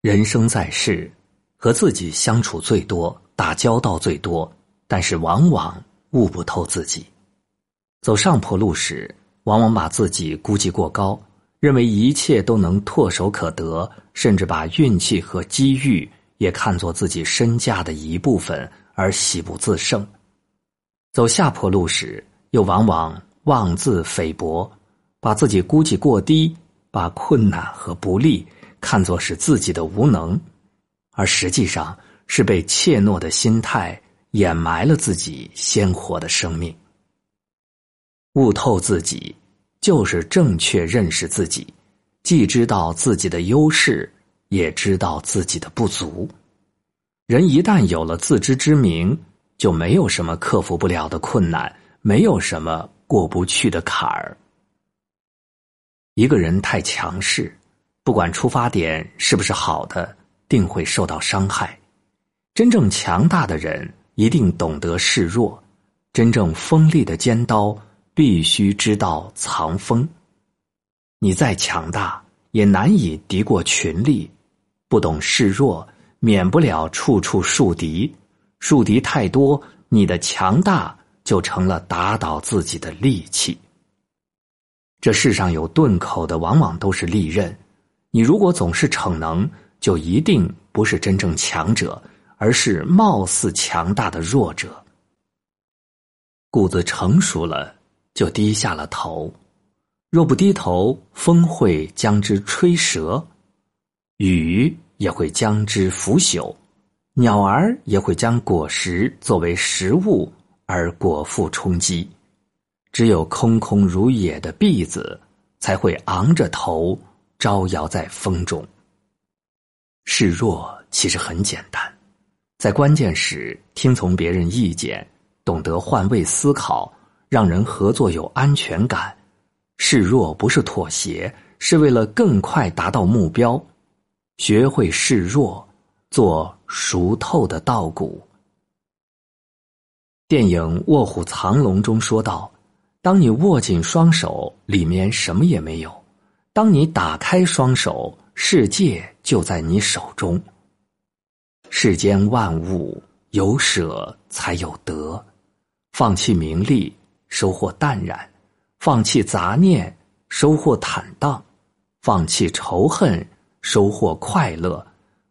人生在世，和自己相处最多，打交道最多，但是往往悟不透自己。走上坡路时，往往把自己估计过高，认为一切都能唾手可得，甚至把运气和机遇也看作自己身价的一部分，而喜不自胜。走下坡路时，又往往妄自菲薄，把自己估计过低，把困难和不利。看作是自己的无能，而实际上是被怯懦的心态掩埋了自己鲜活的生命。悟透自己，就是正确认识自己，既知道自己的优势，也知道自己的不足。人一旦有了自知之明，就没有什么克服不了的困难，没有什么过不去的坎儿。一个人太强势。不管出发点是不是好的，定会受到伤害。真正强大的人一定懂得示弱，真正锋利的尖刀必须知道藏锋。你再强大，也难以敌过群力。不懂示弱，免不了处处树敌。树敌太多，你的强大就成了打倒自己的利器。这世上有钝口的，往往都是利刃。你如果总是逞能，就一定不是真正强者，而是貌似强大的弱者。谷子成熟了，就低下了头；若不低头，风会将之吹折，雨也会将之腐朽，鸟儿也会将果实作为食物而果腹充饥。只有空空如也的篦子，才会昂着头。招摇在风中，示弱其实很简单，在关键时听从别人意见，懂得换位思考，让人合作有安全感。示弱不是妥协，是为了更快达到目标。学会示弱，做熟透的稻谷。电影《卧虎藏龙》中说道：“当你握紧双手，里面什么也没有。”当你打开双手，世界就在你手中。世间万物有舍才有得，放弃名利，收获淡然；放弃杂念，收获坦荡；放弃仇恨，收获快乐；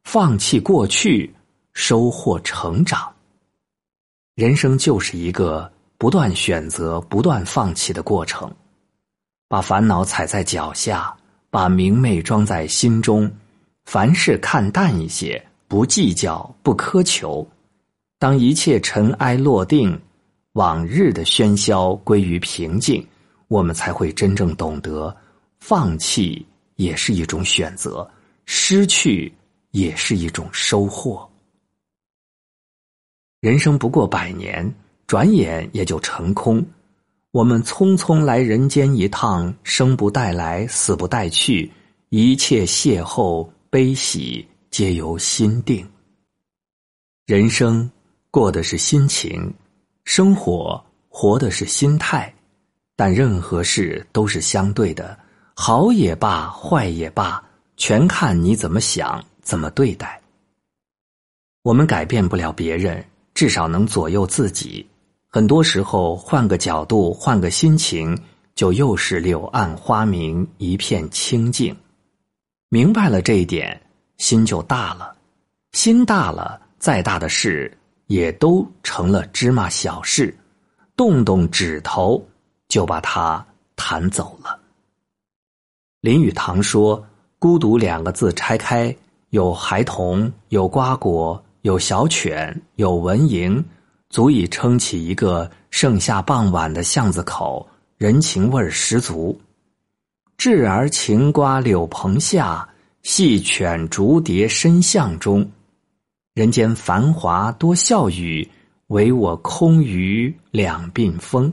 放弃过去，收获成长。人生就是一个不断选择、不断放弃的过程。把烦恼踩在脚下，把明媚装在心中，凡事看淡一些，不计较，不苛求。当一切尘埃落定，往日的喧嚣归于平静，我们才会真正懂得，放弃也是一种选择，失去也是一种收获。人生不过百年，转眼也就成空。我们匆匆来人间一趟，生不带来，死不带去，一切邂逅悲喜皆由心定。人生过的是心情，生活活的是心态，但任何事都是相对的，好也罢，坏也罢，全看你怎么想，怎么对待。我们改变不了别人，至少能左右自己。很多时候，换个角度，换个心情，就又是柳暗花明，一片清静。明白了这一点，心就大了。心大了，再大的事也都成了芝麻小事，动动指头就把它弹走了。林语堂说：“孤独两个字拆开，有孩童，有瓜果，有小犬，有蚊蝇。”足以撑起一个盛夏傍晚的巷子口，人情味儿十足。稚儿晴瓜柳棚下，戏犬逐蝶深巷中。人间繁华多笑语，唯我空余两鬓风。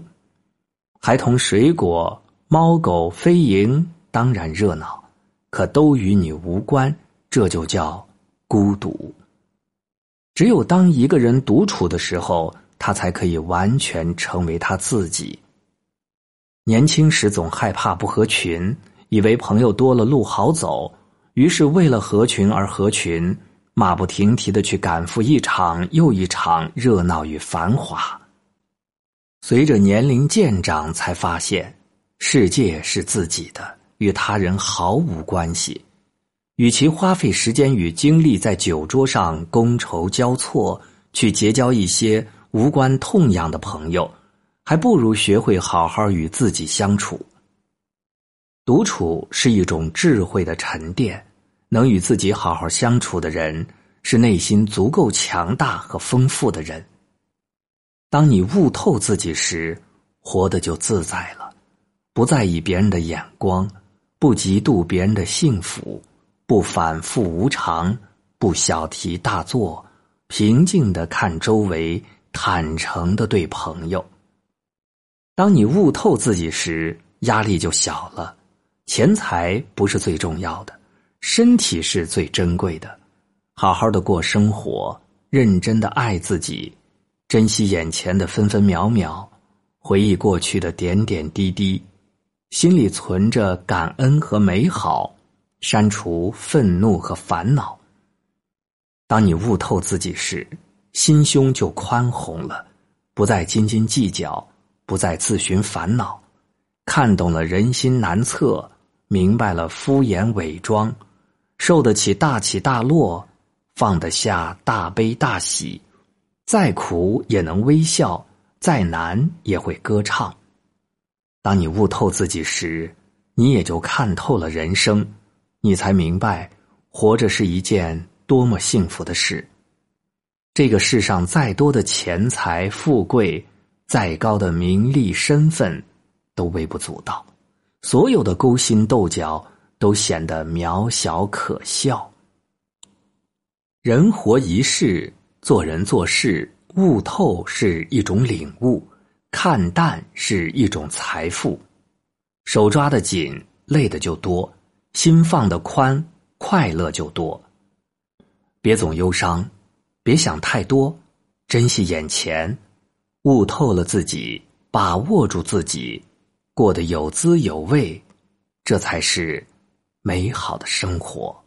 孩童水果，猫狗飞蝇，当然热闹，可都与你无关，这就叫孤独。只有当一个人独处的时候，他才可以完全成为他自己。年轻时总害怕不合群，以为朋友多了路好走，于是为了合群而合群，马不停蹄的去赶赴一场又一场热闹与繁华。随着年龄渐长，才发现世界是自己的，与他人毫无关系。与其花费时间与精力在酒桌上觥筹交错，去结交一些无关痛痒的朋友，还不如学会好好与自己相处。独处是一种智慧的沉淀，能与自己好好相处的人，是内心足够强大和丰富的人。当你悟透自己时，活得就自在了，不在意别人的眼光，不嫉妒别人的幸福。不反复无常，不小题大做，平静的看周围，坦诚的对朋友。当你悟透自己时，压力就小了。钱财不是最重要的，身体是最珍贵的。好好的过生活，认真的爱自己，珍惜眼前的分分秒秒，回忆过去的点点滴滴，心里存着感恩和美好。删除愤怒和烦恼。当你悟透自己时，心胸就宽宏了，不再斤斤计较，不再自寻烦恼，看懂了人心难测，明白了敷衍伪装，受得起大起大落，放得下大悲大喜，再苦也能微笑，再难也会歌唱。当你悟透自己时，你也就看透了人生。你才明白，活着是一件多么幸福的事。这个世上再多的钱财富贵，再高的名利身份，都微不足道。所有的勾心斗角，都显得渺小可笑。人活一世，做人做事，悟透是一种领悟，看淡是一种财富。手抓的紧，累的就多。心放得宽，快乐就多。别总忧伤，别想太多，珍惜眼前，悟透了自己，把握住自己，过得有滋有味，这才是美好的生活。